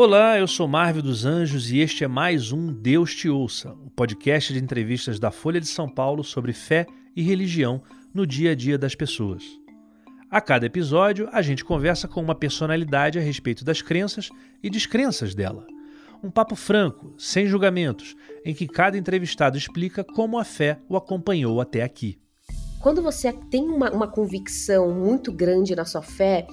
Olá, eu sou Marvel dos Anjos e este é mais um Deus Te Ouça, o um podcast de entrevistas da Folha de São Paulo sobre fé e religião no dia a dia das pessoas. A cada episódio, a gente conversa com uma personalidade a respeito das crenças e descrenças dela. Um papo franco, sem julgamentos, em que cada entrevistado explica como a fé o acompanhou até aqui. Quando você tem uma, uma convicção muito grande na sua fé,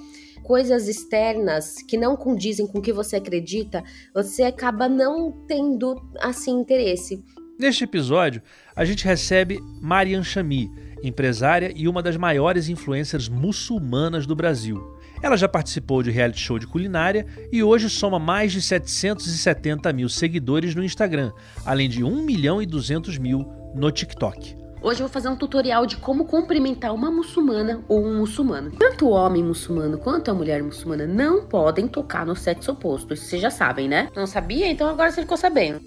coisas externas que não condizem com o que você acredita, você acaba não tendo assim interesse. Neste episódio, a gente recebe Marian Chami, empresária e uma das maiores influencers muçulmanas do Brasil. Ela já participou de reality show de culinária e hoje soma mais de 770 mil seguidores no Instagram, além de 1 milhão e 200 mil no TikTok. Hoje eu vou fazer um tutorial de como cumprimentar uma muçulmana ou um muçulmano. Tanto o homem muçulmano quanto a mulher muçulmana não podem tocar no sexo oposto. Isso vocês já sabem, né? Não sabia? Então agora você ficou sabendo.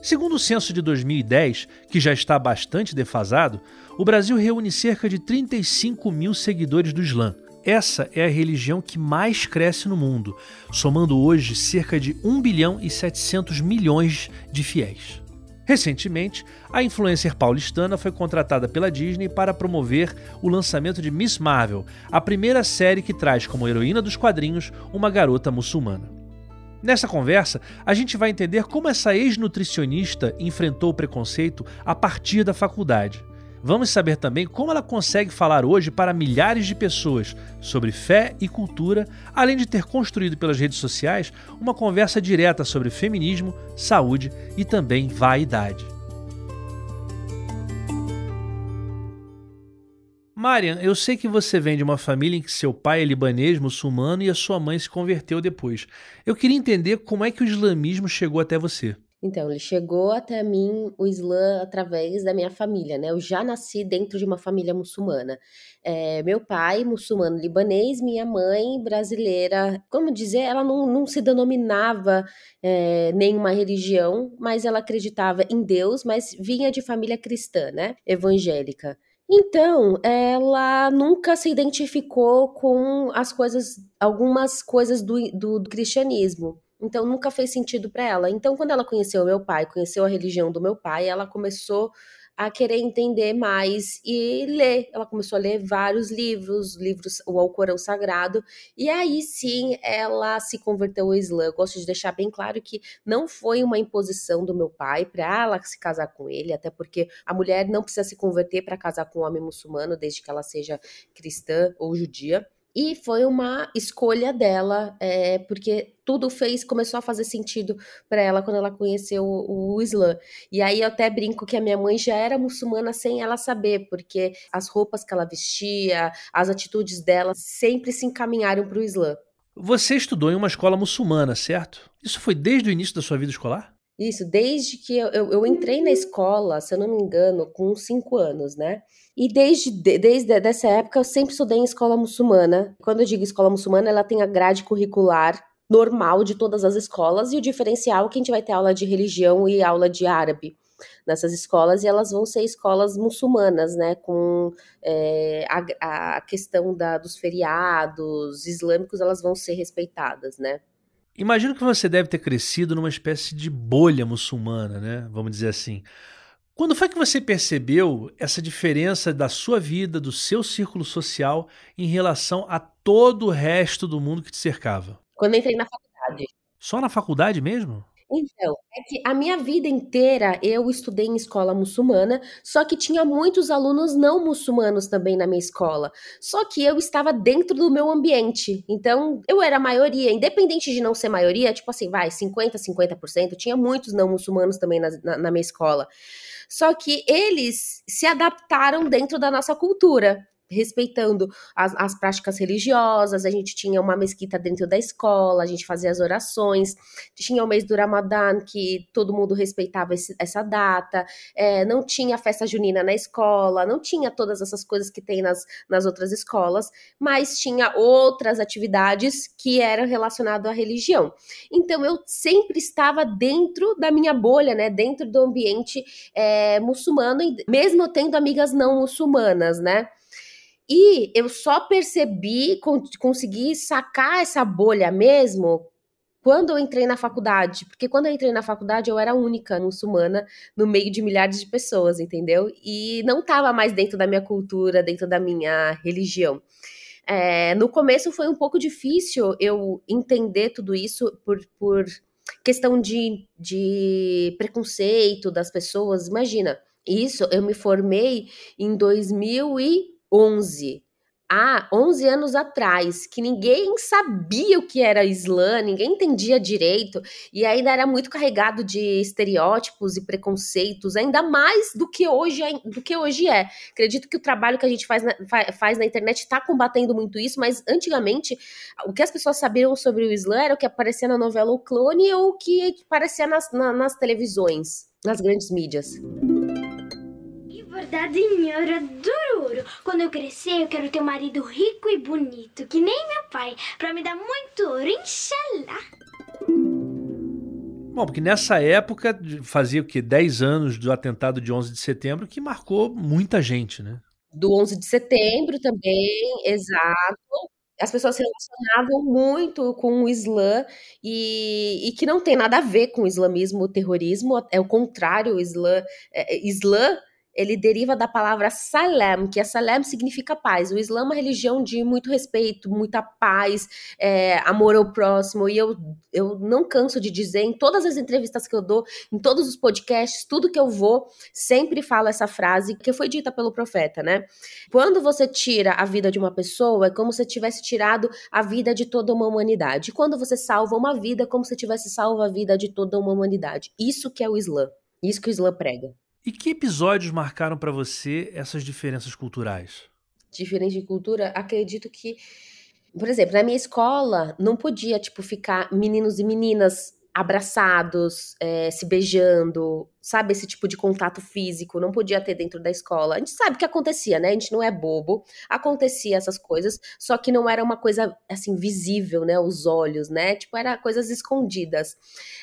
Segundo o censo de 2010, que já está bastante defasado, o Brasil reúne cerca de 35 mil seguidores do Islã. Essa é a religião que mais cresce no mundo, somando hoje cerca de 1 bilhão e 700 milhões de fiéis. Recentemente, a influencer paulistana foi contratada pela Disney para promover o lançamento de Miss Marvel, a primeira série que traz como heroína dos quadrinhos uma garota muçulmana. Nessa conversa, a gente vai entender como essa ex-nutricionista enfrentou o preconceito a partir da faculdade. Vamos saber também como ela consegue falar hoje para milhares de pessoas sobre fé e cultura, além de ter construído pelas redes sociais uma conversa direta sobre feminismo, saúde e também vaidade. Marian, eu sei que você vem de uma família em que seu pai é libanês, muçulmano e a sua mãe se converteu depois. Eu queria entender como é que o islamismo chegou até você. Então, ele chegou até mim, o Islã, através da minha família, né? Eu já nasci dentro de uma família muçulmana. É, meu pai, muçulmano libanês, minha mãe, brasileira. Como dizer, ela não, não se denominava é, nenhuma religião, mas ela acreditava em Deus, mas vinha de família cristã, né? Evangélica. Então, ela nunca se identificou com as coisas, algumas coisas do, do, do cristianismo. Então nunca fez sentido para ela. Então quando ela conheceu meu pai, conheceu a religião do meu pai, ela começou a querer entender mais e ler. Ela começou a ler vários livros, livros, o Alcorão Sagrado, e aí sim ela se converteu ao Islã. Eu gosto de deixar bem claro que não foi uma imposição do meu pai para ela se casar com ele, até porque a mulher não precisa se converter para casar com um homem muçulmano, desde que ela seja cristã ou judia. E foi uma escolha dela, é, porque tudo fez, começou a fazer sentido para ela quando ela conheceu o, o Islã. E aí eu até brinco que a minha mãe já era muçulmana sem ela saber, porque as roupas que ela vestia, as atitudes dela sempre se encaminharam para o Islã. Você estudou em uma escola muçulmana, certo? Isso foi desde o início da sua vida escolar? Isso, desde que eu, eu, eu, entrei na escola, se eu não me engano, com cinco anos, né? E desde, desde essa época eu sempre estudei em escola muçulmana. Quando eu digo escola muçulmana, ela tem a grade curricular normal de todas as escolas e o diferencial é que a gente vai ter aula de religião e aula de árabe nessas escolas e elas vão ser escolas muçulmanas, né, com é, a, a, questão da, dos feriados islâmicos, elas vão ser respeitadas, né. Imagino que você deve ter crescido numa espécie de bolha muçulmana, né? Vamos dizer assim. Quando foi que você percebeu essa diferença da sua vida, do seu círculo social, em relação a todo o resto do mundo que te cercava? Quando entrei na faculdade. Só na faculdade mesmo? Então, é que a minha vida inteira eu estudei em escola muçulmana, só que tinha muitos alunos não muçulmanos também na minha escola. Só que eu estava dentro do meu ambiente. Então, eu era maioria, independente de não ser maioria, tipo assim, vai, 50, 50%, tinha muitos não muçulmanos também na, na, na minha escola. Só que eles se adaptaram dentro da nossa cultura respeitando as, as, práticas religiosas, a gente tinha uma mesquita dentro da escola, a gente fazia as orações, tinha o mês do Ramadã, que todo mundo respeitava esse, essa data, é, não tinha festa junina na escola, não tinha todas essas coisas que tem nas, nas outras escolas, mas tinha outras atividades que eram relacionadas à religião. Então eu sempre estava dentro da minha bolha, né, dentro do ambiente é, muçulmano, mesmo tendo amigas não muçulmanas, né, e eu só percebi, consegui sacar essa bolha mesmo quando eu entrei na faculdade, porque quando eu entrei na faculdade eu era única muçulmana no meio de milhares de pessoas, entendeu? E não estava mais dentro da minha cultura, dentro da minha religião. É, no começo foi um pouco difícil eu entender tudo isso por, por questão de, de preconceito das pessoas. Imagina, isso eu me formei em 2011 há 11 anos atrás, que ninguém sabia o que era Islã, ninguém entendia direito, e ainda era muito carregado de estereótipos e preconceitos, ainda mais do que hoje é, do que hoje é. Acredito que o trabalho que a gente faz na, faz na internet está combatendo muito isso, mas antigamente o que as pessoas sabiam sobre o Islã era o que aparecia na novela O Clone ou o que aparecia nas, na, nas televisões, nas grandes mídias verdade, eu adoro Quando eu crescer, eu quero ter um marido rico e bonito, que nem meu pai, para me dar muito ouro, inshallah. Bom, porque nessa época, fazia o quê? 10 anos do atentado de 11 de setembro, que marcou muita gente, né? Do 11 de setembro também, exato as pessoas se relacionavam muito com o Islã e, e, que não tem nada a ver com o islamismo, o terrorismo, é o contrário, o Islã, é Islã ele deriva da palavra salam, que é salam significa paz. O Islã é uma religião de muito respeito, muita paz, é, amor ao próximo. E eu, eu não canso de dizer em todas as entrevistas que eu dou, em todos os podcasts, tudo que eu vou, sempre falo essa frase que foi dita pelo profeta, né? Quando você tira a vida de uma pessoa, é como se tivesse tirado a vida de toda uma humanidade. Quando você salva uma vida, é como se tivesse salvo a vida de toda uma humanidade. Isso que é o Islã. Isso que o Islã prega. E que episódios marcaram para você essas diferenças culturais? Diferente de cultura, acredito que, por exemplo, na minha escola não podia tipo ficar meninos e meninas abraçados, é, se beijando, sabe, esse tipo de contato físico, não podia ter dentro da escola. A gente sabe que acontecia, né? A gente não é bobo, acontecia essas coisas, só que não era uma coisa, assim, visível, né? Os olhos, né? Tipo, era coisas escondidas.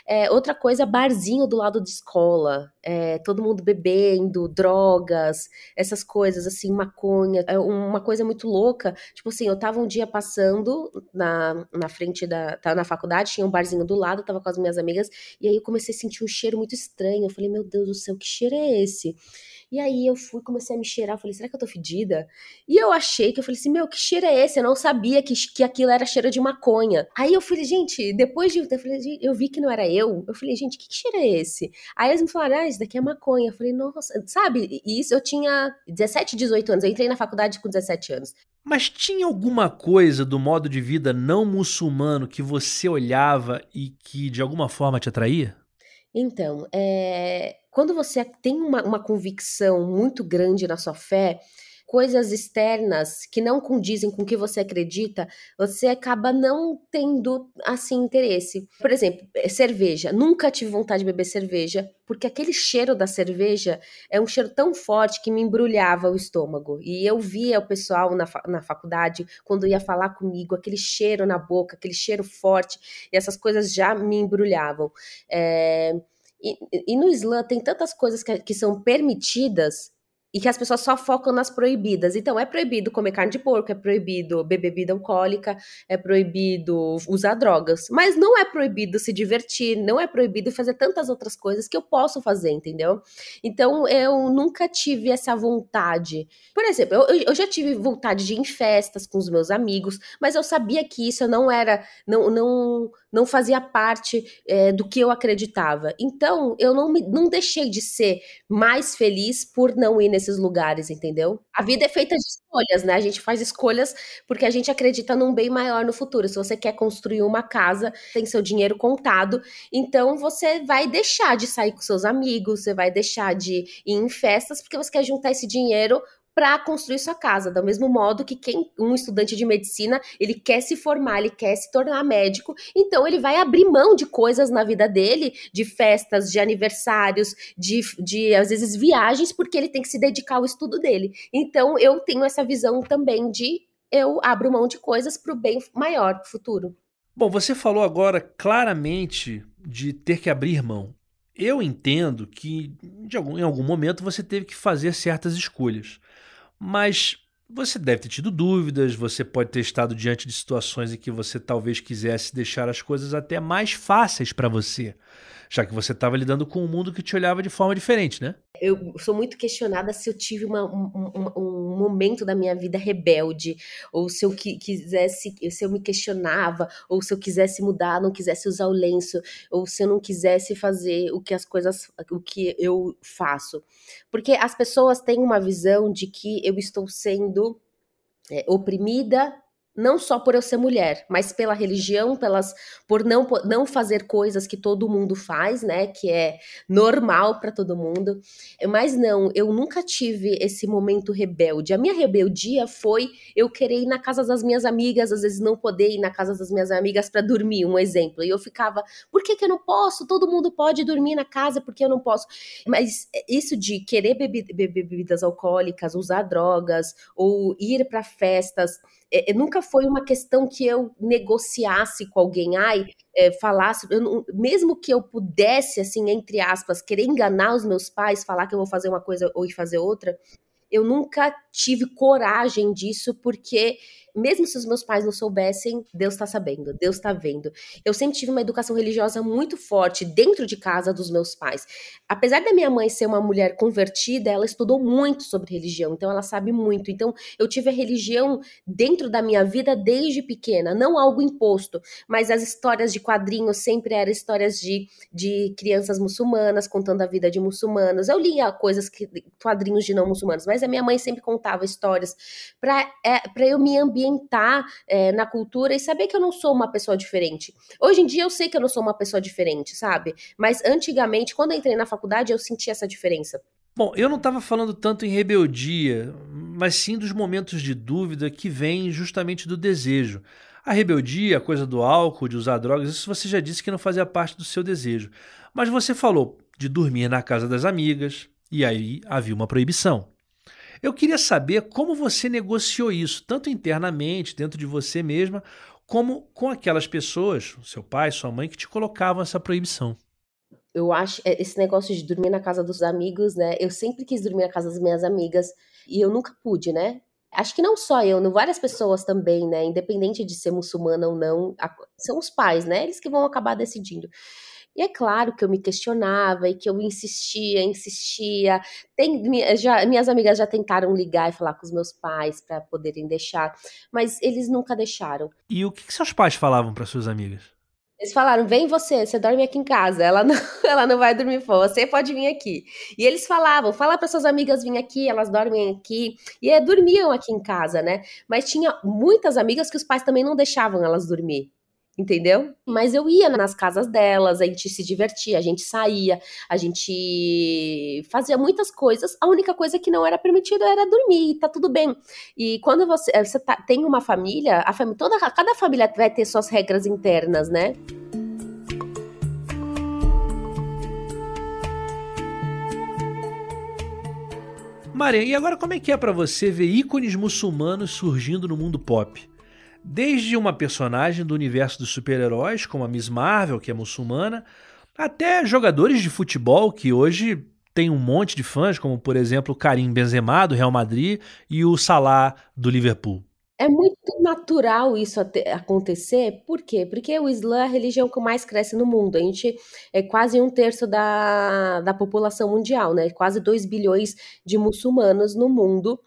É, outra coisa, barzinho do lado de escola, é, todo mundo bebendo, drogas, essas coisas, assim, maconha, é uma coisa muito louca. Tipo assim, eu tava um dia passando na, na frente da. Tava na faculdade, tinha um barzinho do lado, tava com as minhas amigas, e aí eu comecei a sentir um cheiro muito estranho. Eu falei, meu Deus do céu, que cheiro é esse? E aí eu fui, comecei a me cheirar, falei, será que eu tô fedida? E eu achei que eu falei assim, meu, que cheiro é esse? Eu não sabia que, que aquilo era cheiro de maconha. Aí eu falei, gente, depois de eu falei, eu vi que não era eu, eu falei, gente, que, que cheiro é esse? Aí eles me falaram, ah, isso daqui é maconha. Eu falei, nossa, sabe? E isso eu tinha 17, 18 anos, eu entrei na faculdade com 17 anos. Mas tinha alguma coisa do modo de vida não muçulmano que você olhava e que de alguma forma te atraía? Então, é, quando você tem uma, uma convicção muito grande na sua fé, coisas externas que não condizem com o que você acredita, você acaba não tendo assim interesse. Por exemplo, é, cerveja. Nunca tive vontade de beber cerveja, porque aquele cheiro da cerveja é um cheiro tão forte que me embrulhava o estômago. E eu via o pessoal na, na faculdade, quando ia falar comigo, aquele cheiro na boca, aquele cheiro forte, e essas coisas já me embrulhavam. É, e, e, no Islã tem tantas coisas que, que são permitidas e que as pessoas só focam nas proibidas. Então, é proibido comer carne de porco, é proibido beber bebida alcoólica, é proibido usar drogas. Mas não é proibido se divertir, não é proibido fazer tantas outras coisas que eu posso fazer, entendeu? Então, eu nunca tive essa vontade. Por exemplo, eu, eu já tive vontade de ir em festas com os meus amigos, mas eu sabia que isso não era, não, não, não fazia parte é, do que eu acreditava. Então, eu não, me, não deixei de ser mais feliz por não ir nesse nesses lugares, entendeu? A vida é feita de escolhas, né? A gente faz escolhas porque a gente acredita num bem maior no futuro. Se você quer construir uma casa, tem seu dinheiro contado, então você vai deixar de sair com seus amigos, você vai deixar de ir em festas porque você quer juntar esse dinheiro para construir sua casa, do mesmo modo que quem um estudante de medicina, ele quer se formar, ele quer se tornar médico, então ele vai abrir mão de coisas na vida dele, de festas, de aniversários, de, de às vezes viagens, porque ele tem que se dedicar ao estudo dele. Então eu tenho essa visão também de eu abro mão de coisas para o bem maior futuro. Bom, você falou agora claramente de ter que abrir mão. Eu entendo que algum, em algum momento você teve que fazer certas escolhas. Mas Você deve ter tido dúvidas, você pode ter estado diante de situações em que você talvez quisesse deixar as coisas até mais fáceis para você já que você estava lidando com um mundo que te olhava de forma diferente, né? Eu sou muito questionada se eu tive uma, um, um, um, momento da minha vida rebelde, ou se eu quisesse, se eu me questionava, ou se eu quisesse mudar, não quisesse usar o lenço, ou se eu não quisesse fazer o que as coisas, o que eu faço. Porque as pessoas têm uma visão de que eu estou sendo é, oprimida não só por eu ser mulher, mas pela religião, pelas por não, não fazer coisas que todo mundo faz, né, que é normal para todo mundo. Mas não, eu nunca tive esse momento rebelde. A minha rebeldia foi eu querer ir na casa das minhas amigas, às vezes não poder ir na casa das minhas amigas para dormir, um exemplo. E eu ficava, por que, que eu não posso? Todo mundo pode dormir na casa, porque eu não posso? Mas isso de querer beber bebidas alcoólicas, usar drogas ou ir para festas, é, nunca foi uma questão que eu negociasse com alguém, ai, é, falasse, eu, mesmo que eu pudesse, assim, entre aspas, querer enganar os meus pais, falar que eu vou fazer uma coisa ou fazer outra, eu nunca tive coragem disso, porque mesmo se os meus pais não soubessem, Deus está sabendo, Deus está vendo. Eu sempre tive uma educação religiosa muito forte dentro de casa dos meus pais. Apesar da minha mãe ser uma mulher convertida, ela estudou muito sobre religião, então ela sabe muito. Então eu tive a religião dentro da minha vida desde pequena, não algo imposto, mas as histórias de quadrinhos sempre eram histórias de, de crianças muçulmanas contando a vida de muçulmanos. Eu lia coisas que quadrinhos de não muçulmanos, mas a minha mãe sempre contava histórias para é, eu me ambientar ambientar é, na cultura e saber que eu não sou uma pessoa diferente. Hoje em dia eu sei que eu não sou uma pessoa diferente, sabe? Mas antigamente, quando eu entrei na faculdade, eu senti essa diferença. Bom, eu não estava falando tanto em rebeldia, mas sim dos momentos de dúvida que vêm justamente do desejo. A rebeldia, a coisa do álcool, de usar drogas, isso você já disse que não fazia parte do seu desejo. Mas você falou de dormir na casa das amigas, e aí havia uma proibição. Eu queria saber como você negociou isso, tanto internamente, dentro de você mesma, como com aquelas pessoas, seu pai, sua mãe, que te colocavam essa proibição. Eu acho é, esse negócio de dormir na casa dos amigos, né? Eu sempre quis dormir na casa das minhas amigas e eu nunca pude, né? Acho que não só eu, várias pessoas também, né? Independente de ser muçulmana ou não, são os pais, né? Eles que vão acabar decidindo. E é claro que eu me questionava e que eu insistia, insistia. Tem, já, minhas amigas já tentaram ligar e falar com os meus pais para poderem deixar, mas eles nunca deixaram. E o que, que seus pais falavam para suas amigas? Eles falaram: vem você, você dorme aqui em casa. Ela não, ela não vai dormir fora, você pode vir aqui. E eles falavam: fala para suas amigas vir aqui, elas dormem aqui. E é, dormiam aqui em casa, né? Mas tinha muitas amigas que os pais também não deixavam elas dormir entendeu? Mas eu ia nas casas delas, a gente se divertia, a gente saía, a gente fazia muitas coisas. A única coisa que não era permitido era dormir, tá tudo bem. E quando você, eh, você tá, tem uma família, a família toda, cada família vai ter suas regras internas, né? Maria, e agora como é que é para você ver ícones muçulmanos surgindo no mundo pop? Desde uma personagem do universo dos super-heróis, como a Miss Marvel, que é muçulmana, até jogadores de futebol que hoje tem um monte de fãs, como por exemplo o Karim Benzema do Real Madrid e o Salah do Liverpool. É muito natural isso acontecer, por quê? Porque o Islã é a religião que mais cresce no mundo. A gente é quase um terço da, da população mundial, né? Quase 2 bilhões de muçulmanos no mundo.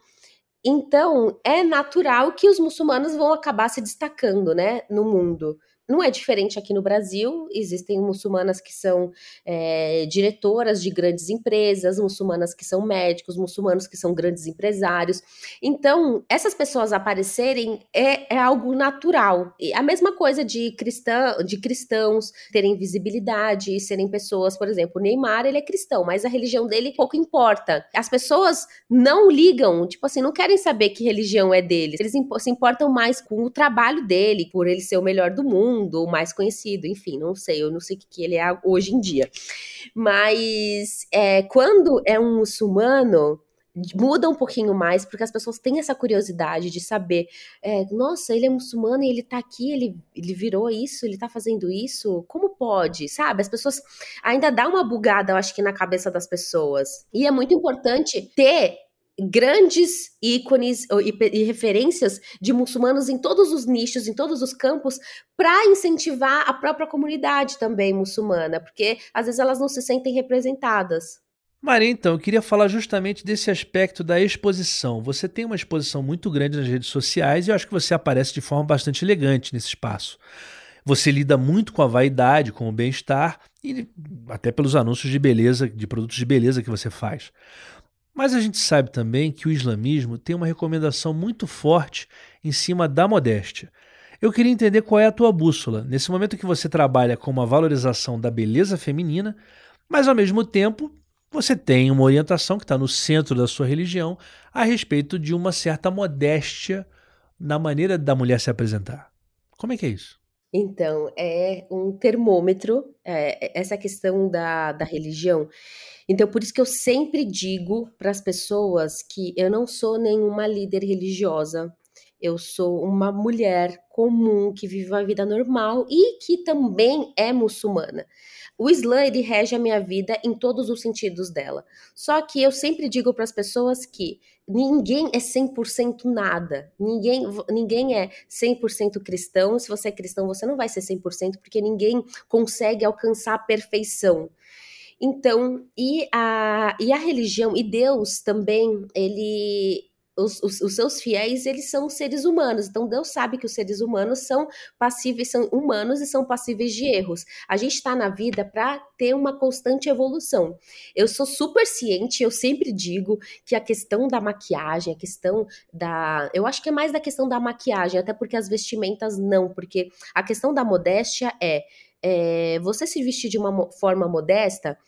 Então, é natural que os muçulmanos vão acabar se destacando, né, no mundo. Não é diferente aqui no Brasil, existem muçulmanas que são é, diretoras de grandes empresas, muçulmanas que são médicos, muçulmanos que são grandes empresários. Então, essas pessoas aparecerem é, é algo natural. E a mesma coisa de, cristã, de cristãos terem visibilidade e serem pessoas, por exemplo, o Neymar, ele é cristão, mas a religião dele pouco importa. As pessoas não ligam, tipo assim, não querem saber que religião é dele. Eles se importam mais com o trabalho dele, por ele ser o melhor do mundo mundo, o mais conhecido, enfim, não sei, eu não sei o que, que ele é hoje em dia. Mas é, quando é um muçulmano, muda um pouquinho mais, porque as pessoas têm essa curiosidade de saber, é, nossa, ele é muçulmano e ele tá aqui, ele, ele virou isso, ele tá fazendo isso, como pode, sabe? As pessoas ainda dá uma bugada, eu acho que na cabeça das pessoas. E é muito importante ter grandes ícones e, referências de muçulmanos em todos os nichos, em todos os campos, para incentivar a própria comunidade também muçulmana, porque às vezes elas não se sentem representadas. Maria, então, eu queria falar justamente desse aspecto da exposição. Você tem uma exposição muito grande nas redes sociais e eu acho que você aparece de forma bastante elegante nesse espaço. Você lida muito com a vaidade, com o bem-estar e até pelos anúncios de beleza, de produtos de beleza que você faz. Mas a gente sabe também que o islamismo tem uma recomendação muito forte em cima da modéstia. Eu queria entender qual é a tua bússola, nesse momento que você trabalha com uma valorização da beleza feminina, mas ao mesmo tempo você tem uma orientação que está no centro da sua religião a respeito de uma certa modéstia na maneira da mulher se apresentar. Como é que é isso? Então, é um termômetro, é, essa questão da, da religião então, por isso que eu sempre digo para as pessoas que eu não sou nenhuma líder religiosa, eu sou uma mulher comum que vive uma vida normal e que também é muçulmana. O Islã ele rege a minha vida em todos os sentidos dela. Só que eu sempre digo para as pessoas que ninguém é 100% nada. Ninguém, ninguém é 100% cristão. Se você é cristão, você não vai ser 100% porque ninguém consegue alcançar a perfeição. Então, e a, e a religião e Deus também, ele os, os, os, seus fiéis, eles são seres humanos. Então, Deus sabe que os seres humanos são passíveis, são humanos e são passíveis de erros. A gente está na vida para ter uma constante evolução. Eu sou super ciente, eu sempre digo que a questão da maquiagem, a questão da. Eu acho que é mais da questão da maquiagem, até porque as vestimentas não, porque a questão da modéstia é é, você se vestir de uma forma modesta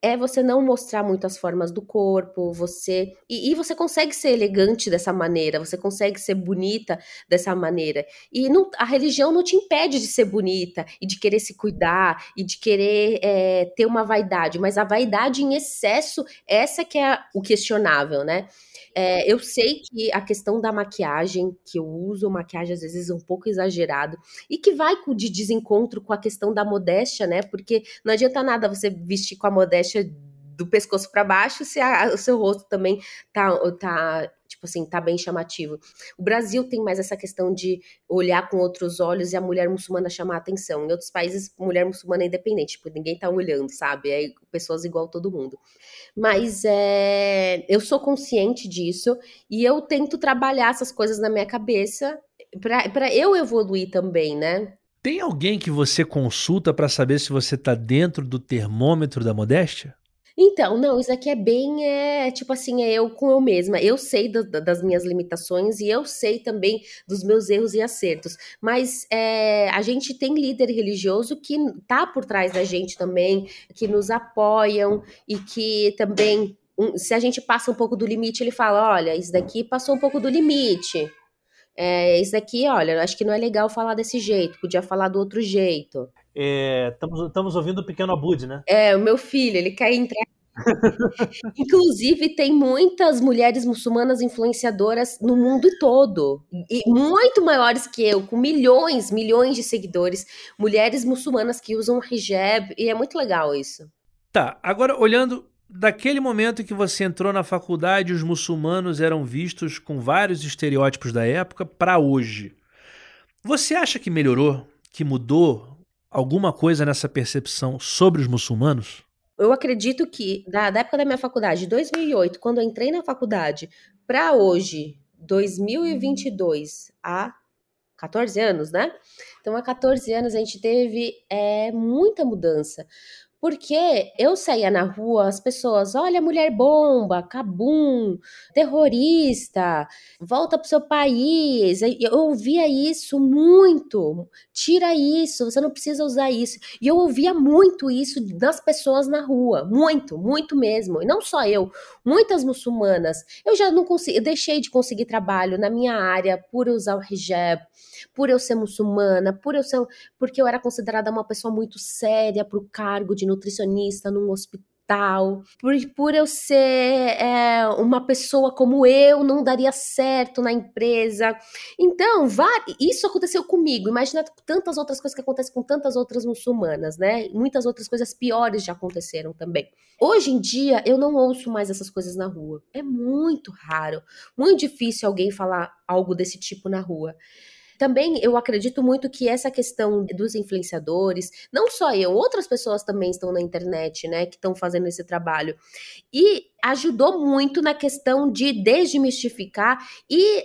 é você não mostrar muitas formas do corpo, você e, e, você consegue ser elegante dessa maneira, você consegue ser bonita dessa maneira. E não, a religião não te impede de ser bonita e de querer se cuidar e de querer é, ter uma vaidade, mas a vaidade em excesso, essa que é o questionável, né? É, eu sei que a questão da maquiagem, que eu uso maquiagem às vezes um pouco exagerado, e que vai de desencontro com a questão da modéstia, né? Porque não adianta nada você vestir com a modéstia do pescoço para baixo se a, o seu rosto também tá, tá tipo assim, tá bem chamativo. O Brasil tem mais essa questão de olhar com outros olhos e a mulher muçulmana chamar a atenção. Em outros países, mulher muçulmana é independente, tipo, ninguém tá olhando, sabe? É pessoas igual todo mundo. Mas é, eu sou consciente disso e eu tento trabalhar essas coisas na minha cabeça para eu evoluir também, né? Tem alguém que você consulta para saber se você tá dentro do termômetro da modéstia? Então, não, isso aqui é bem, é, tipo assim, é eu com eu mesma. Eu sei do, das minhas limitações e eu sei também dos meus erros e acertos. Mas é, a gente tem líder religioso que tá por trás da gente também, que nos apoiam e que também, um, se a gente passa um pouco do limite, ele fala: olha, isso daqui passou um pouco do limite. É, isso daqui, olha, acho que não é legal falar desse jeito, podia falar do outro jeito. Estamos é, ouvindo o pequeno Abud, né? É, o meu filho, ele quer entrar Inclusive, tem muitas mulheres muçulmanas influenciadoras no mundo todo, e muito maiores que eu, com milhões, milhões de seguidores, mulheres muçulmanas que usam hijab, e é muito legal isso. Tá, agora olhando daquele momento que você entrou na faculdade, os muçulmanos eram vistos com vários estereótipos da época para hoje. Você acha que melhorou, que mudou alguma coisa nessa percepção sobre os muçulmanos? Eu acredito que da, da época da minha faculdade, 2008, quando eu entrei na faculdade, para hoje, 2022, há 14 anos, né? Então, há 14 anos a gente teve é, muita mudança. Porque eu saía na rua, as pessoas, olha, mulher bomba, cabum, terrorista, volta pro seu país. Eu ouvia isso muito. Tira isso, você não precisa usar isso. E eu ouvia muito isso das pessoas na rua, muito, muito mesmo. E não só eu, muitas muçulmanas. Eu já não consegui, deixei de conseguir trabalho na minha área por usar o hijab, por eu ser muçulmana, por eu ser, porque eu era considerada uma pessoa muito séria pro cargo de nutricionista num hospital tal, por, por eu ser é, uma pessoa como eu, não daria certo na empresa. Então, isso aconteceu comigo. Imagina tantas outras coisas que acontecem com tantas outras muçulmanas, né? Muitas outras coisas piores já aconteceram também. Hoje em dia, eu não ouço mais essas coisas na rua. É muito raro, muito difícil alguém falar algo desse tipo na rua. Também eu acredito muito que essa questão dos influenciadores, não só eu, outras pessoas também estão na internet, né, que estão fazendo esse trabalho. E ajudou muito na questão de desmistificar e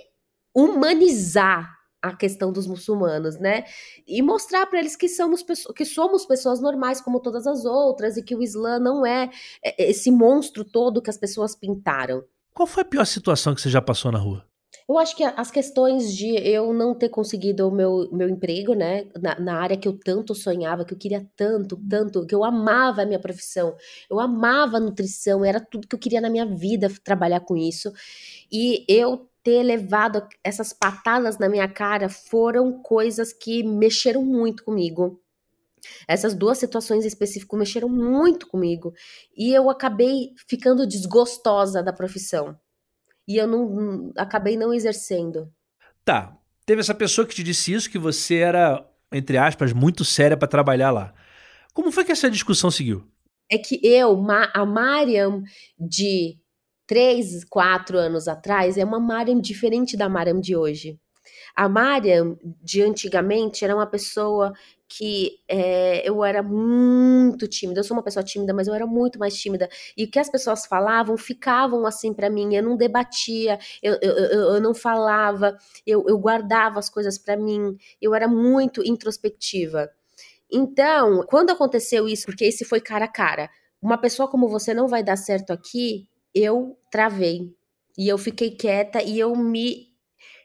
humanizar a questão dos muçulmanos, né? E mostrar para eles que somos, que somos pessoas normais como todas as outras e que o Islã não é, é esse monstro todo que as pessoas pintaram. Qual foi a pior situação que você já passou na rua? Eu acho que as questões de eu não ter conseguido o meu, meu emprego, né, na, na, área que eu tanto sonhava, que eu queria tanto, tanto, que eu amava a minha profissão, eu amava a nutrição, era tudo que eu queria na minha vida trabalhar com isso. E eu ter levado essas patadas na minha cara foram coisas que mexeram muito comigo. Essas duas situações específicas mexeram muito comigo. E eu acabei ficando desgostosa da profissão e eu não acabei não exercendo. Tá. Teve essa pessoa que te disse isso, que você era, entre aspas, muito séria para trabalhar lá. Como foi que essa discussão seguiu? É que eu, a Mariam de três, quatro anos atrás, é uma Mariam diferente da Mariam de hoje. A Mariam de antigamente era uma pessoa que é, eu era muito tímida. Eu sou uma pessoa tímida, mas eu era muito mais tímida. E o que as pessoas falavam ficavam assim para mim. Eu não debatia, eu, eu, eu, eu não falava, eu, eu guardava as coisas para mim. Eu era muito introspectiva. Então, quando aconteceu isso, porque esse foi cara a cara, uma pessoa como você não vai dar certo aqui, eu travei. E eu fiquei quieta e eu me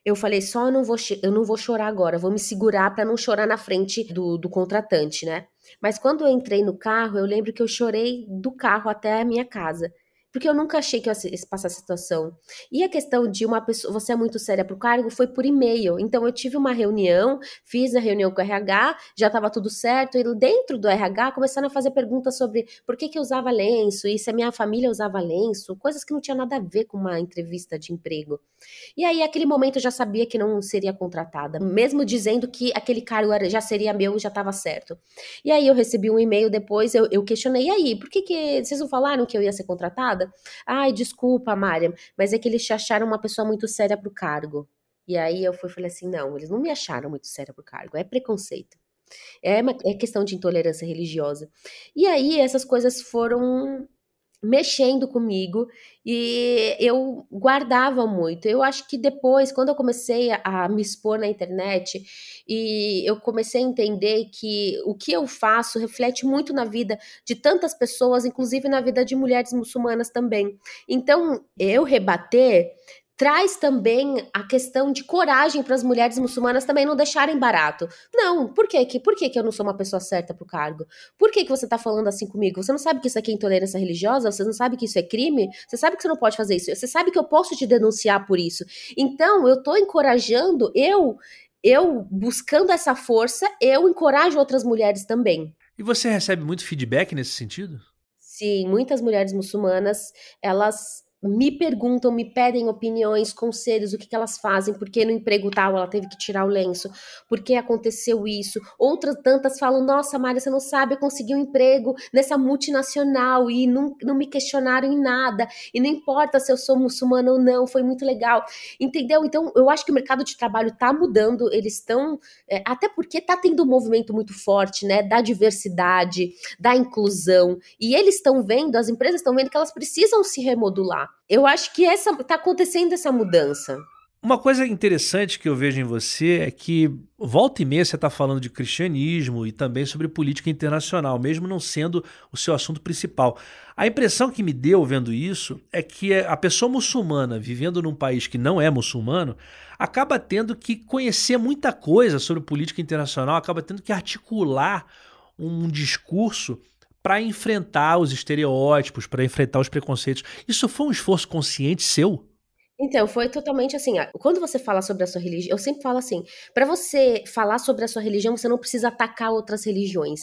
eu falei, só eu não vou, eu não vou chorar agora, vou me segurar para não chorar na frente do, do contratante, né? Mas quando eu entrei no carro, eu lembro que eu chorei do carro até a minha casa porque eu nunca achei que eu ia passar essa situação. E a questão de uma pessoa, você é muito séria para o cargo, foi por e-mail. Então eu tive uma reunião, fiz a reunião com o RH, já estava tudo certo, e dentro do RH começaram a fazer perguntas sobre por que, que eu usava lenço, e se a minha família usava lenço, coisas que não tinha nada a ver com uma entrevista de emprego. E aí, naquele momento, eu já sabia que não seria contratada, mesmo dizendo que aquele cargo já seria meu, já estava certo. E aí eu recebi um e-mail depois, eu, eu questionei, e aí, por que, que vocês não falaram que eu ia ser contratada? Ai, desculpa, Mária, mas é que eles te acharam uma pessoa muito séria pro cargo. E aí eu fui, falei assim: não, eles não me acharam muito séria pro cargo, é preconceito. É, uma, é questão de intolerância religiosa. E aí essas coisas foram mexendo comigo e eu guardava muito. Eu acho que depois, quando eu comecei a, me expor na internet e eu comecei a entender que o que eu faço reflete muito na vida de tantas pessoas, inclusive na vida de mulheres muçulmanas também. Então, eu rebater traz também a questão de coragem para as mulheres muçulmanas também não deixarem barato. Não, por quê? Que, por que, que eu não sou uma pessoa certa para o cargo? Por que, que você está falando assim comigo? Você não sabe que isso aqui é intolerância religiosa? Você não sabe que isso é crime? Você sabe que você não pode fazer isso? Você sabe que eu posso te denunciar por isso? Então, eu estou encorajando, eu, eu buscando essa força, eu encorajo outras mulheres também. E você recebe muito feedback nesse sentido? Sim, muitas mulheres muçulmanas, elas me perguntam, me pedem opiniões, conselhos, o que, que elas fazem, porque no emprego tal ela teve que tirar o lenço, por que aconteceu isso. Outras tantas falam: Nossa, Maria, você não sabe, eu consegui um emprego nessa multinacional e não, não me questionaram em nada, e não importa se eu sou muçulmana ou não, foi muito legal. Entendeu? Então, eu acho que o mercado de trabalho está mudando, eles estão. É, até porque está tendo um movimento muito forte, né, da diversidade, da inclusão, e eles estão vendo, as empresas estão vendo que elas precisam se remodular. Eu acho que essa tá acontecendo essa mudança. Uma coisa interessante que eu vejo em você é que volta e meia você está falando de cristianismo e também sobre política internacional, mesmo não sendo o seu assunto principal. A impressão que me deu vendo isso é que a pessoa muçulmana vivendo num país que não é muçulmano acaba tendo que conhecer muita coisa sobre política internacional, acaba tendo que articular um discurso para enfrentar os estereótipos, para enfrentar os preconceitos. Isso foi um esforço consciente seu? Então, foi totalmente assim. Quando você fala sobre a sua religião, eu sempre falo assim: para você falar sobre a sua religião, você não precisa atacar outras religiões.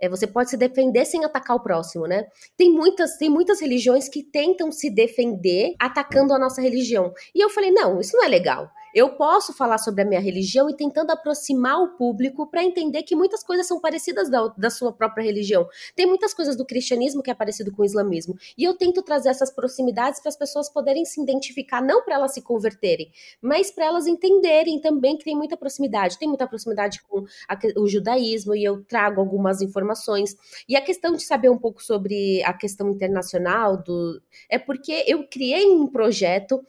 É, você pode se defender sem atacar o próximo, né? Tem muitas, tem muitas religiões que tentam se defender atacando a nossa religião. E eu falei: não, isso não é legal. Eu posso falar sobre a minha religião e tentando aproximar o público para entender que muitas coisas são parecidas da, da sua própria religião. Tem muitas coisas do cristianismo que é parecido com o islamismo. E eu tento trazer essas proximidades para as pessoas poderem se identificar, não para elas se converterem, mas para elas entenderem também que tem muita proximidade. Tem muita proximidade com a, o judaísmo e eu trago algumas informações. E a questão de saber um pouco sobre a questão internacional do é porque eu criei um projeto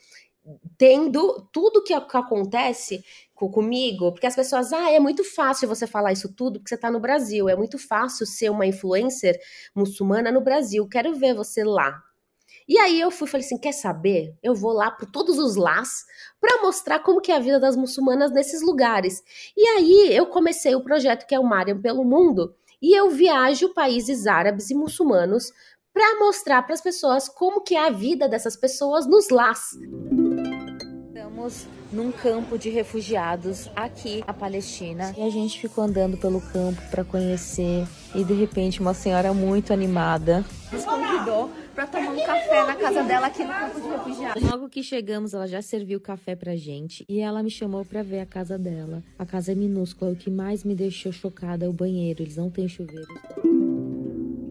tendo tudo que acontece comigo, porque as pessoas, ah, é muito fácil você falar isso tudo porque você está no Brasil, é muito fácil ser uma influencer muçulmana no Brasil, quero ver você lá. E aí eu fui falei assim, quer saber? Eu vou lá por todos os lás para mostrar como que é a vida das muçulmanas nesses lugares. E aí eu comecei o projeto que é o Mariam pelo Mundo, e eu viajo países árabes e muçulmanos para mostrar para as pessoas como que é a vida dessas pessoas nos lás. Estamos num campo de refugiados aqui na Palestina e a gente ficou andando pelo campo para conhecer e de repente uma senhora muito animada nos convidou para tomar um café na casa dela aqui no campo de refugiados. Logo que chegamos, ela já serviu café pra gente e ela me chamou para ver a casa dela. A casa é minúscula, o que mais me deixou chocada é o banheiro, eles não têm chuveiro.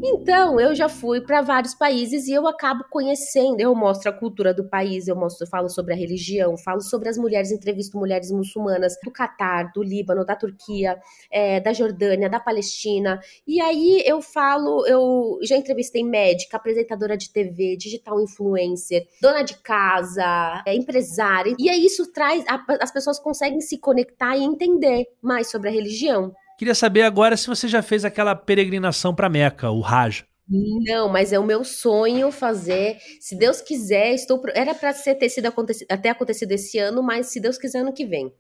Então, eu já fui para vários países e eu acabo conhecendo, eu mostro a cultura do país, eu mostro, eu falo sobre a religião, falo sobre as mulheres, entrevisto mulheres muçulmanas do Catar, do Líbano, da Turquia, é, da Jordânia, da Palestina. E aí eu falo, eu já entrevistei médica, apresentadora de TV, digital influencer, dona de casa, é, empresária. E aí isso traz, a, as pessoas conseguem se conectar e entender mais sobre a religião. Queria saber agora se você já fez aquela peregrinação para Meca, o Hajj. Não, mas é o meu sonho fazer. Se Deus quiser, estou era para ter sido acontecido, até acontecido esse ano, mas se Deus quiser ano que vem.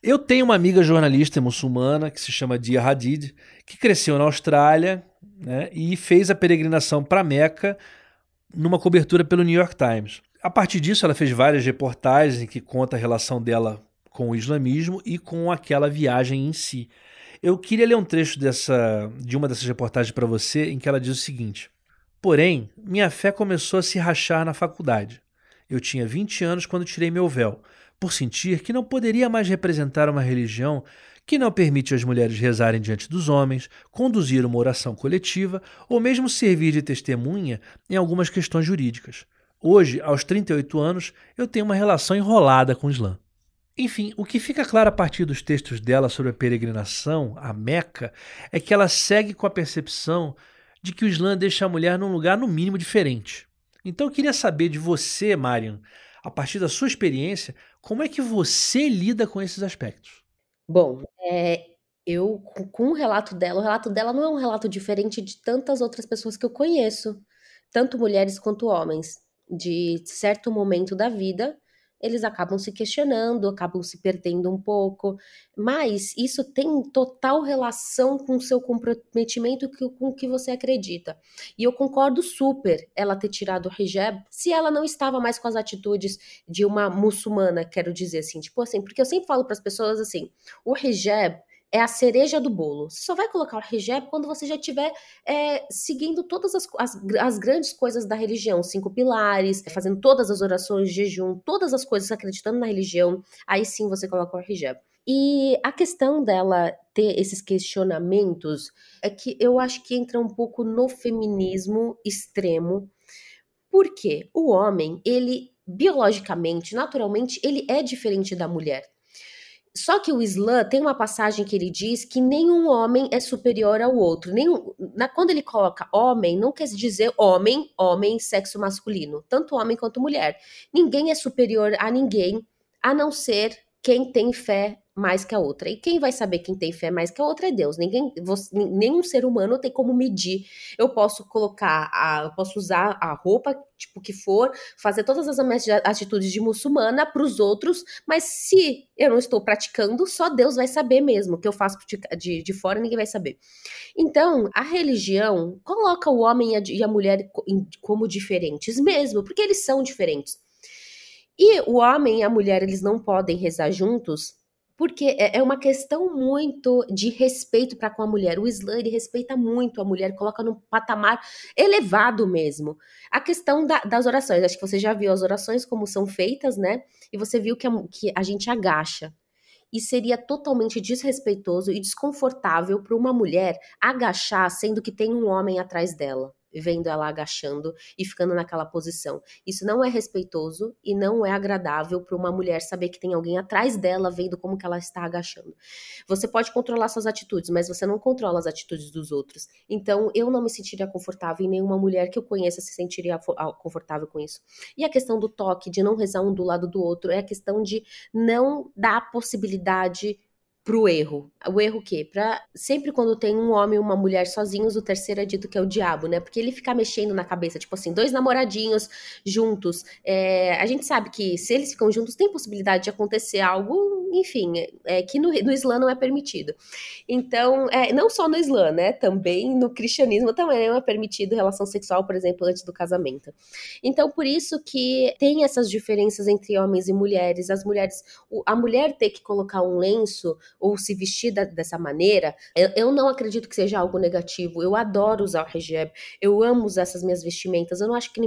Eu tenho uma amiga jornalista muçulmana que se chama Dia Hadid, que cresceu na Austrália né, e fez a peregrinação para Meca numa cobertura pelo New York Times. A partir disso, ela fez várias reportagens em que conta a relação dela com o islamismo e com aquela viagem em si. Eu queria ler um trecho dessa, de uma dessas reportagens para você, em que ela diz o seguinte: Porém, minha fé começou a se rachar na faculdade. Eu tinha 20 anos quando tirei meu véu, por sentir que não poderia mais representar uma religião que não permite às mulheres rezarem diante dos homens, conduzir uma oração coletiva ou mesmo servir de testemunha em algumas questões jurídicas. Hoje, aos 38 anos, eu tenho uma relação enrolada com o Islã. Enfim, o que fica claro a partir dos textos dela sobre a peregrinação a Meca é que ela segue com a percepção de que o Islã deixa a mulher num lugar no mínimo diferente. Então eu queria saber de você, Mariam, a partir da sua experiência, como é que você lida com esses aspectos? Bom, é, eu com o relato dela, o relato dela não é um relato diferente de tantas outras pessoas que eu conheço, tanto mulheres quanto homens, de certo momento da vida eles acabam se questionando, acabam se perdendo um pouco, mas isso tem total relação com o seu comprometimento com o que você acredita. E eu concordo super ela ter tirado o hijab se ela não estava mais com as atitudes de uma muçulmana, quero dizer assim, tipo assim, porque eu sempre falo para as pessoas assim, o hijab é a cereja do bolo. Você só vai colocar o hijab quando você já estiver é, seguindo todas as, as, as, grandes coisas da religião, cinco pilares, fazendo todas as orações, jejum, todas as coisas acreditando na religião, aí sim você coloca o hijab. E a questão dela ter esses questionamentos é que eu acho que entra um pouco no feminismo extremo, porque o homem, ele biologicamente, naturalmente, ele é diferente da mulher. Só que o Islã tem uma passagem que ele diz que nenhum homem é superior ao outro. Nenhum, na, quando ele coloca homem, não quer dizer homem, homem, sexo masculino, tanto homem quanto mulher. Ninguém é superior a ninguém, a não ser quem tem fé mais que a outra. E quem vai saber quem tem fé mais que a outra é Deus. Ninguém, você, nenhum ser humano tem como medir. Eu posso colocar, a, eu posso usar a roupa, tipo que for, fazer todas as atitudes de muçulmana para os outros, mas se eu não estou praticando, só Deus vai saber mesmo. O que eu faço de, de, fora, ninguém vai saber. Então, a religião coloca o homem e a, e a mulher como diferentes mesmo, porque eles são diferentes. E o homem e a mulher, eles não podem rezar juntos, porque é, é uma questão muito de respeito para com a mulher. O Islã ele respeita muito a mulher, coloca num patamar elevado mesmo. A questão da, das orações, acho que você já viu as orações como são feitas, né? E você viu que a, que a gente agacha. E seria totalmente desrespeitoso e desconfortável para uma mulher agachar, sendo que tem um homem atrás dela vendo ela agachando e ficando naquela posição. Isso não é respeitoso e não é agradável para uma mulher saber que tem alguém atrás dela vendo como que ela está agachando. Você pode controlar suas atitudes, mas você não controla as atitudes dos outros. Então, eu não me sentiria confortável e nenhuma mulher que eu conheça se sentiria confortável com isso. E a questão do toque, de não rezar um do lado do outro, é a questão de não dar possibilidade pro erro. O erro o quê? Pra, sempre quando tem um homem e uma mulher sozinhos, o terceiro é dito que é o diabo, né? Porque ele fica mexendo na cabeça, tipo assim, dois namoradinhos juntos. É, a gente sabe que se eles ficam juntos, tem possibilidade de acontecer algo, enfim, é, que no, no Islã não é permitido. Então, é, não só no Islã, né? Também no cristianismo também não é permitido relação sexual, por exemplo, antes do casamento. Então, por isso que tem essas diferenças entre homens e mulheres. As mulheres, a mulher ter que colocar um lenço ou se vestir da, dessa maneira, eu, eu, não acredito que seja algo negativo. Eu adoro usar o hijab, eu amo usar essas minhas vestimentas, eu não acho que,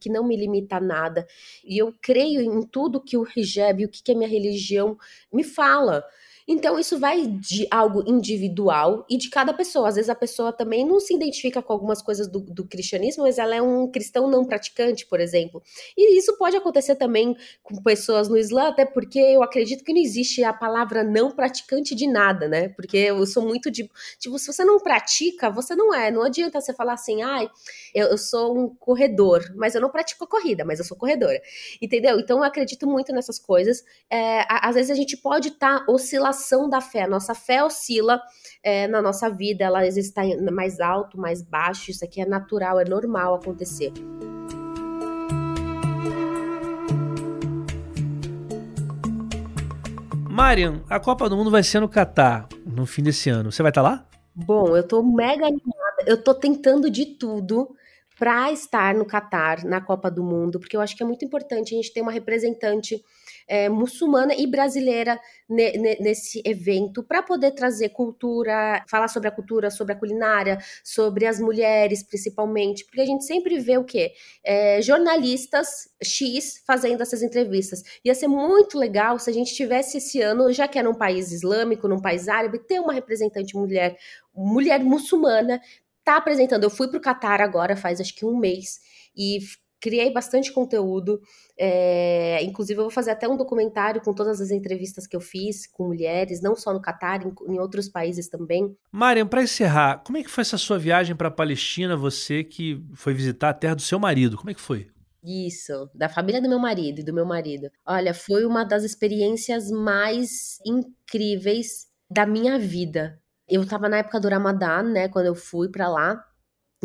que não me limita a nada. E eu creio em tudo que o hijab, o que, que a minha religião me fala. Então, isso vai de algo individual e de cada pessoa. Às vezes a pessoa também não se identifica com algumas coisas do, do cristianismo, mas ela é um cristão não praticante, por exemplo. E isso pode acontecer também com pessoas no Islã, até porque eu acredito que não existe a palavra não praticante de nada, né? Porque eu sou muito de. Tipo, se você não pratica, você não é. Não adianta você falar assim, ai, eu, eu sou um corredor, mas eu não pratico a corrida, mas eu sou corredora. Entendeu? Então eu acredito muito nessas coisas. É, às vezes a gente pode estar tá oscilando oscilação da fé. A nossa fé oscila é, na nossa vida, ela às vezes está mais alto, mais baixo. Isso aqui é natural, é normal acontecer. Marian, a Copa do Mundo vai ser no Catar no fim desse ano. Você vai estar tá lá? Bom, eu tô mega animada. Eu tô tentando de tudo para estar no Catar na Copa do Mundo, porque eu acho que é muito importante a gente ter uma representante é, muçulmana e brasileira ne, ne, nesse evento para poder trazer cultura, falar sobre a cultura, sobre a culinária, sobre as mulheres principalmente, porque a gente sempre vê o quê? É, jornalistas X fazendo essas entrevistas. Ia ser muito legal se a gente tivesse esse ano, já que é num país islâmico, num país árabe, ter uma representante mulher, mulher muçulmana, tá apresentando. Eu fui para o Catar agora, faz acho que um mês, e criei bastante conteúdo. É, inclusive, eu vou fazer até um documentário com todas as entrevistas que eu fiz com mulheres, não só no Catar, em, em outros países também. Mariam, para encerrar, como é que foi essa sua viagem para a Palestina? Você que foi visitar a terra do seu marido, como é que foi? Isso, da família do meu marido e do meu marido. Olha, foi uma das experiências mais incríveis da minha vida. Eu estava na época do Ramadã, né, quando eu fui para lá.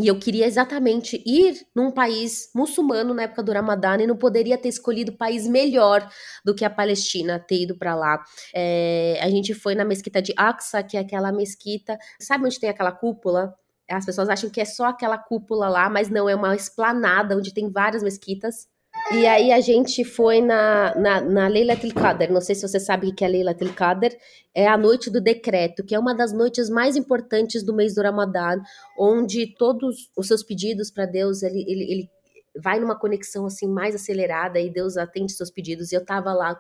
E eu queria exatamente ir num país muçulmano na época do Ramadã e não poderia ter escolhido país melhor do que a Palestina, ter ido para lá. É, a gente foi na mesquita de Aqsa, que é aquela mesquita. Sabe onde tem aquela cúpula? As pessoas acham que é só aquela cúpula lá, mas não, é uma esplanada onde tem várias mesquitas. E aí a gente foi na, na, na Leila Tilkader, não sei se você sabe o que é Leila Tilkader, é a noite do decreto, que é uma das noites mais importantes do mês do Ramadã, onde todos os seus pedidos para Deus, ele, ele, ele vai numa conexão assim mais acelerada e Deus atende seus pedidos. E eu tava lá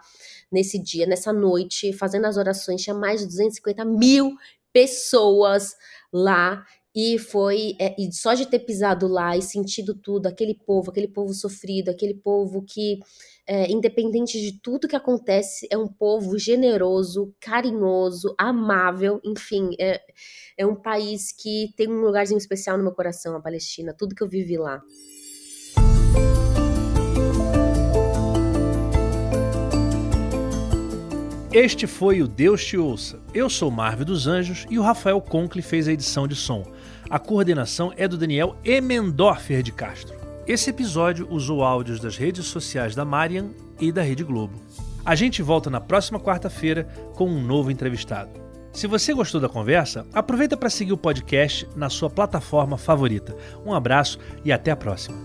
nesse dia, nessa noite, fazendo as orações, tinha mais de 250 mil pessoas lá e foi, é, e só de ter pisado lá e sentido tudo, aquele povo, aquele povo sofrido, aquele povo que, é, independente de tudo que acontece, é um povo generoso, carinhoso, amável, enfim, é, é um país que tem um lugarzinho especial no meu coração, a Palestina, tudo que eu vivi lá. Este foi o Deus Te Ouça. Eu sou Marvel dos Anjos e o Rafael Conkle fez a edição de som. A coordenação é do Daniel Emendorfer de Castro. Esse episódio usou áudios das redes sociais da Marian e da Rede Globo. A gente volta na próxima quarta-feira com um novo entrevistado. Se você gostou da conversa, aproveita para seguir o podcast na sua plataforma favorita. Um abraço e até a próxima.